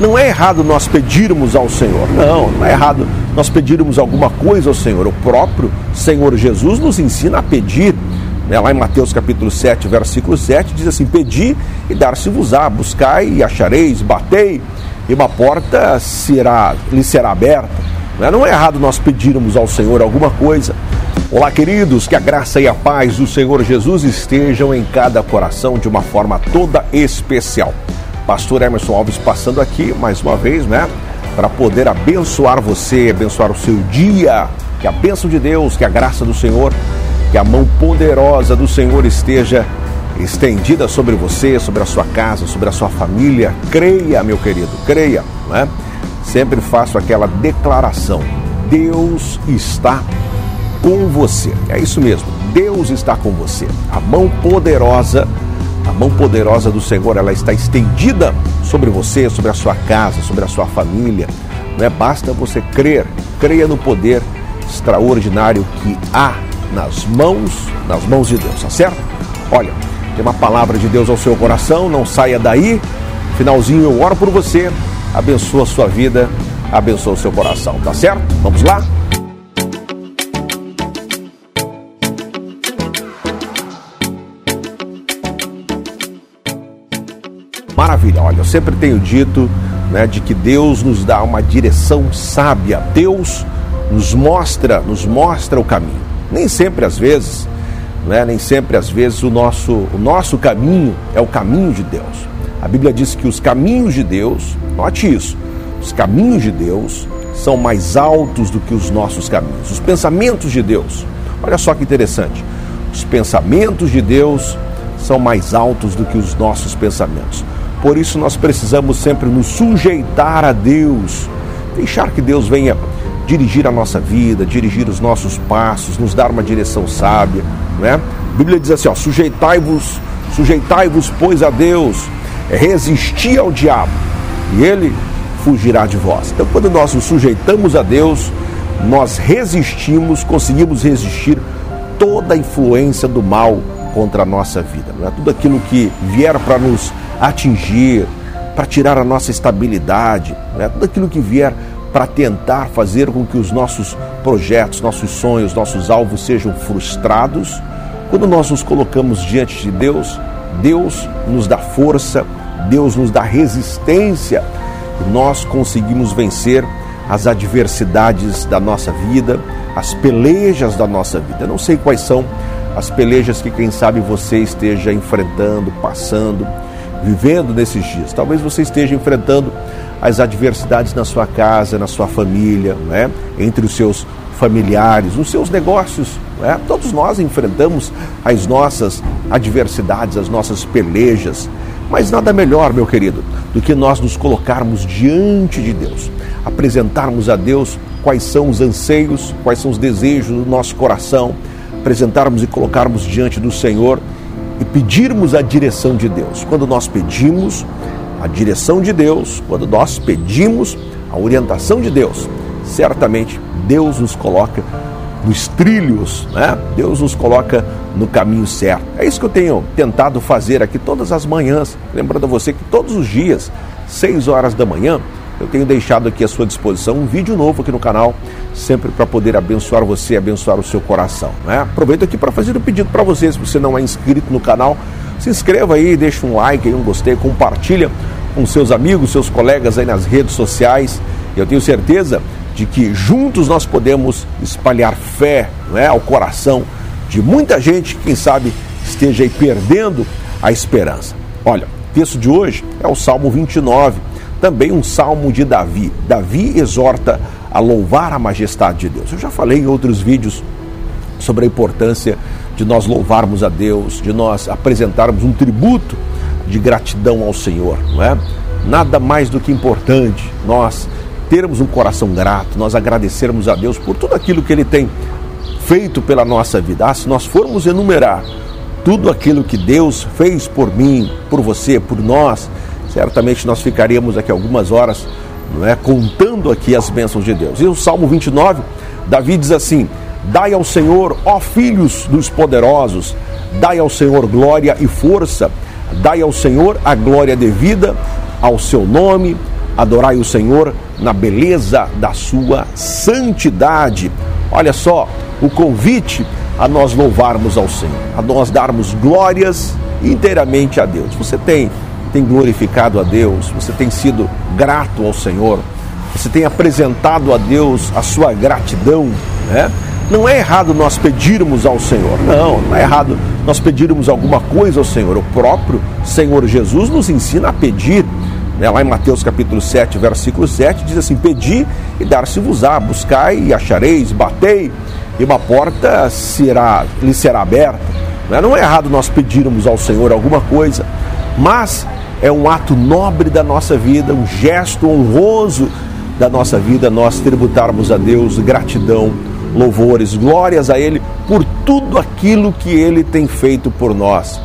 Não é errado nós pedirmos ao Senhor, não, não é errado nós pedirmos alguma coisa ao Senhor. O próprio Senhor Jesus nos ensina a pedir. Né? Lá em Mateus capítulo 7, versículo 7, diz assim: Pedi e dar-se-vos-á, buscai e achareis, batei, e uma porta será, lhe será aberta. Né? Não é errado nós pedirmos ao Senhor alguma coisa. Olá, queridos, que a graça e a paz do Senhor Jesus estejam em cada coração de uma forma toda especial. Pastor Emerson Alves passando aqui mais uma vez, né? Para poder abençoar você, abençoar o seu dia. Que a bênção de Deus, que a graça do Senhor, que a mão poderosa do Senhor esteja estendida sobre você, sobre a sua casa, sobre a sua família. Creia, meu querido, creia, não é? Sempre faço aquela declaração: Deus está com você. É isso mesmo, Deus está com você. A mão poderosa, mão poderosa do Senhor, ela está estendida sobre você, sobre a sua casa, sobre a sua família. Não é basta você crer, creia no poder extraordinário que há nas mãos, nas mãos de Deus, tá certo? Olha, tem uma palavra de Deus ao seu coração, não saia daí. Finalzinho eu oro por você, abençoa a sua vida, abençoa o seu coração, tá certo? Vamos lá? Maravilha, olha, eu sempre tenho dito né, de que Deus nos dá uma direção sábia, Deus nos mostra, nos mostra o caminho. Nem sempre, às vezes, né, nem sempre, às vezes, o nosso, o nosso caminho é o caminho de Deus. A Bíblia diz que os caminhos de Deus, note isso, os caminhos de Deus são mais altos do que os nossos caminhos. Os pensamentos de Deus, olha só que interessante, os pensamentos de Deus são mais altos do que os nossos pensamentos. Por isso nós precisamos sempre nos sujeitar a Deus, deixar que Deus venha dirigir a nossa vida, dirigir os nossos passos, nos dar uma direção sábia, né? A Bíblia diz assim, ó, sujeitai-vos, sujeitai-vos pois a Deus, resistir ao diabo, e ele fugirá de vós. Então, quando nós nos sujeitamos a Deus, nós resistimos, conseguimos resistir toda a influência do mal contra a nossa vida. Não é tudo aquilo que vier para nos atingir, para tirar a nossa estabilidade, né? tudo aquilo que vier para tentar fazer com que os nossos projetos, nossos sonhos, nossos alvos sejam frustrados. Quando nós nos colocamos diante de Deus, Deus nos dá força, Deus nos dá resistência nós conseguimos vencer as adversidades da nossa vida, as pelejas da nossa vida. Eu não sei quais são as pelejas que, quem sabe, você esteja enfrentando, passando vivendo nesses dias. Talvez você esteja enfrentando as adversidades na sua casa, na sua família, né? entre os seus familiares, nos seus negócios. Né? Todos nós enfrentamos as nossas adversidades, as nossas pelejas. Mas nada melhor, meu querido, do que nós nos colocarmos diante de Deus, apresentarmos a Deus quais são os anseios, quais são os desejos do nosso coração, apresentarmos e colocarmos diante do Senhor e pedirmos a direção de Deus. Quando nós pedimos a direção de Deus, quando nós pedimos a orientação de Deus, certamente Deus nos coloca nos trilhos, né? Deus nos coloca no caminho certo. É isso que eu tenho tentado fazer aqui todas as manhãs. Lembrando a você que todos os dias, 6 horas da manhã, eu tenho deixado aqui à sua disposição um vídeo novo aqui no canal, sempre para poder abençoar você, abençoar o seu coração. Né? Aproveito aqui para fazer um pedido para você, se você não é inscrito no canal, se inscreva aí, deixa um like, um gostei, compartilha com seus amigos, seus colegas aí nas redes sociais. Eu tenho certeza de que juntos nós podemos espalhar fé né, ao coração de muita gente que, quem sabe, esteja aí perdendo a esperança. Olha, o texto de hoje é o Salmo 29 também um salmo de Davi. Davi exorta a louvar a majestade de Deus. Eu já falei em outros vídeos sobre a importância de nós louvarmos a Deus, de nós apresentarmos um tributo de gratidão ao Senhor, não é? Nada mais do que importante nós termos um coração grato, nós agradecermos a Deus por tudo aquilo que Ele tem feito pela nossa vida. Ah, se nós formos enumerar tudo aquilo que Deus fez por mim, por você, por nós, certamente nós ficaríamos aqui algumas horas não é, contando aqui as bênçãos de Deus. E o Salmo 29, Davi diz assim: Dai ao Senhor, ó filhos dos poderosos, dai ao Senhor glória e força, dai ao Senhor a glória devida ao seu nome, Adorai o Senhor na beleza da sua santidade. Olha só, o convite a nós louvarmos ao Senhor, a nós darmos glórias inteiramente a Deus. Você tem tem glorificado a Deus, você tem sido grato ao Senhor, você tem apresentado a Deus a sua gratidão, né? Não é errado nós pedirmos ao Senhor, não, não é errado nós pedirmos alguma coisa ao Senhor. O próprio Senhor Jesus nos ensina a pedir. Né? Lá em Mateus capítulo 7, versículo 7, diz assim: Pedi e dar-se-vos-á, buscai e achareis, batei, e uma porta será, lhe será aberta. Né? Não é errado nós pedirmos ao Senhor alguma coisa, mas é um ato nobre da nossa vida, um gesto honroso da nossa vida, nós tributarmos a Deus gratidão louvores, glórias a Ele por tudo aquilo que Ele tem feito por nós.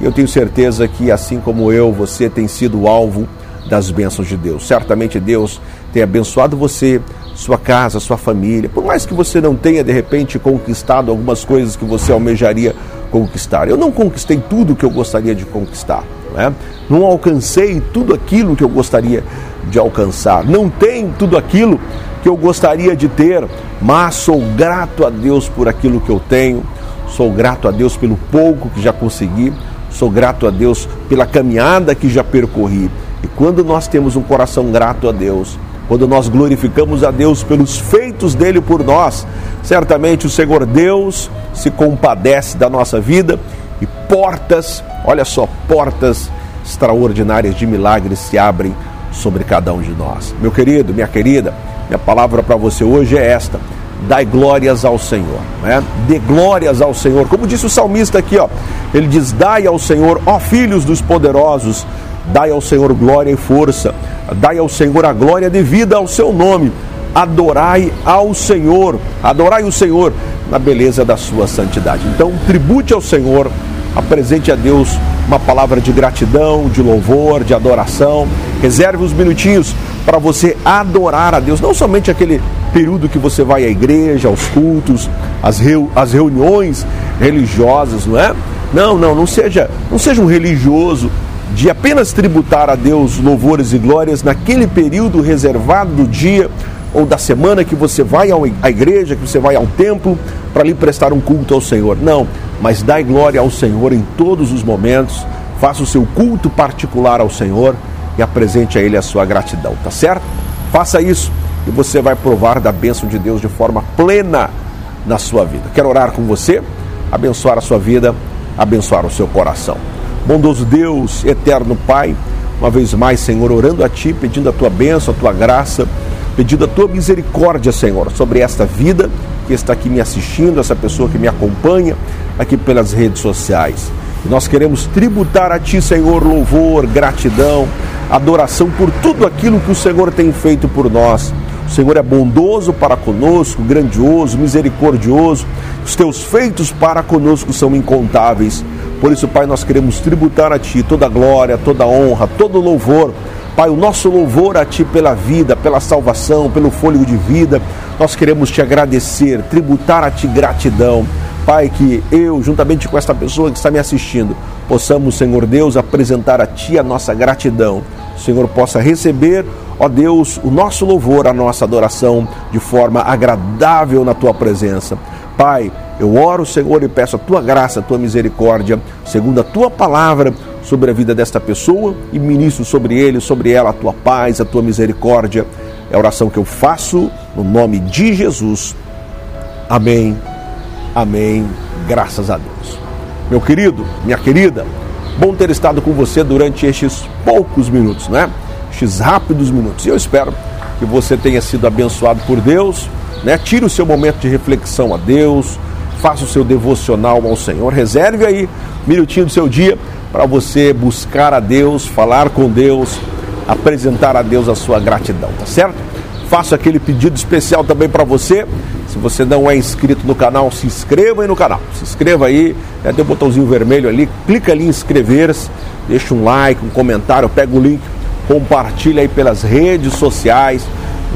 Eu tenho certeza que, assim como eu, você tem sido alvo das bênçãos de Deus. Certamente Deus tem abençoado você, sua casa, sua família. Por mais que você não tenha, de repente, conquistado algumas coisas que você almejaria conquistar. Eu não conquistei tudo que eu gostaria de conquistar. Né? Não alcancei tudo aquilo que eu gostaria de alcançar. Não tenho tudo aquilo que eu gostaria de ter, mas sou grato a Deus por aquilo que eu tenho, sou grato a Deus pelo pouco que já consegui, sou grato a Deus pela caminhada que já percorri. E quando nós temos um coração grato a Deus, quando nós glorificamos a Deus pelos feitos dele por nós, certamente o Senhor Deus se compadece da nossa vida e portas, olha só, portas extraordinárias de milagres se abrem sobre cada um de nós. Meu querido, minha querida, minha palavra para você hoje é esta: dai glórias ao Senhor, né? Dê glórias ao Senhor. Como disse o salmista aqui, ó, ele diz: Dai ao Senhor, ó filhos dos poderosos, dai ao Senhor glória e força, dai ao Senhor a glória devida ao seu nome. Adorai ao Senhor, adorai o Senhor na beleza da sua santidade. Então, tribute ao Senhor, apresente a Deus uma palavra de gratidão, de louvor, de adoração. Reserve uns minutinhos para você adorar a Deus, não somente aquele período que você vai à igreja, aos cultos, às, reu as reuniões religiosas, não é? Não, não, não seja, não seja um religioso de apenas tributar a Deus louvores e glórias naquele período reservado do dia ou da semana que você vai à igreja, que você vai ao templo para lhe prestar um culto ao Senhor. Não, mas dai glória ao Senhor em todos os momentos, faça o seu culto particular ao Senhor e apresente a Ele a sua gratidão, tá certo? Faça isso e você vai provar da bênção de Deus de forma plena na sua vida. Quero orar com você, abençoar a sua vida, abençoar o seu coração. Bondoso Deus, eterno Pai, uma vez mais, Senhor, orando a Ti, pedindo a Tua bênção, a Tua graça, pedindo a Tua misericórdia, Senhor, sobre esta vida que está aqui me assistindo, essa pessoa que me acompanha aqui pelas redes sociais. E nós queremos tributar a Ti, Senhor, louvor, gratidão, adoração por tudo aquilo que o Senhor tem feito por nós. O Senhor é bondoso para conosco, grandioso, misericordioso. Os teus feitos para conosco são incontáveis. Por isso, Pai, nós queremos tributar a Ti toda a glória, toda a honra, todo o louvor. Pai, o nosso louvor a Ti pela vida, pela salvação, pelo fôlego de vida. Nós queremos Te agradecer, tributar a Ti gratidão. Pai, que eu, juntamente com esta pessoa que está me assistindo, possamos, Senhor Deus, apresentar a Ti a nossa gratidão o Senhor possa receber, ó Deus, o nosso louvor, a nossa adoração de forma agradável na tua presença. Pai, eu oro, Senhor, e peço a tua graça, a tua misericórdia, segundo a tua palavra, sobre a vida desta pessoa e ministro sobre ele, sobre ela a tua paz, a tua misericórdia. É a oração que eu faço no nome de Jesus. Amém. Amém. Graças a Deus. Meu querido, minha querida, Bom ter estado com você durante estes poucos minutos, né? Rápidos minutos. E eu espero que você tenha sido abençoado por Deus, né? Tire o seu momento de reflexão a Deus, faça o seu devocional ao Senhor, reserve aí um minutinho do seu dia para você buscar a Deus, falar com Deus, apresentar a Deus a sua gratidão, tá certo? Faço aquele pedido especial também para você. Se você não é inscrito no canal, se inscreva aí no canal. Se inscreva aí, né, tem um botãozinho vermelho ali, clica ali em inscrever-se, deixa um like, um comentário, pega o link, compartilha aí pelas redes sociais,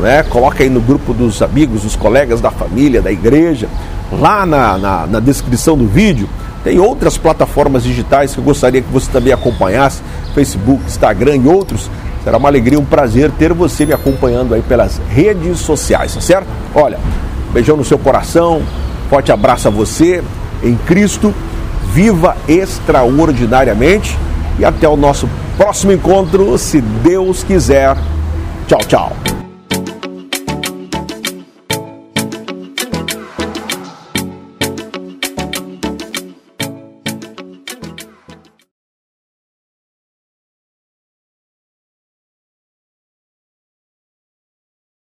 né? coloca aí no grupo dos amigos, dos colegas da família, da igreja. Lá na, na, na descrição do vídeo tem outras plataformas digitais que eu gostaria que você também acompanhasse, Facebook, Instagram e outros Será uma alegria, um prazer ter você me acompanhando aí pelas redes sociais, tá certo? Olha, beijão no seu coração, forte abraço a você em Cristo, viva extraordinariamente e até o nosso próximo encontro, se Deus quiser. Tchau, tchau.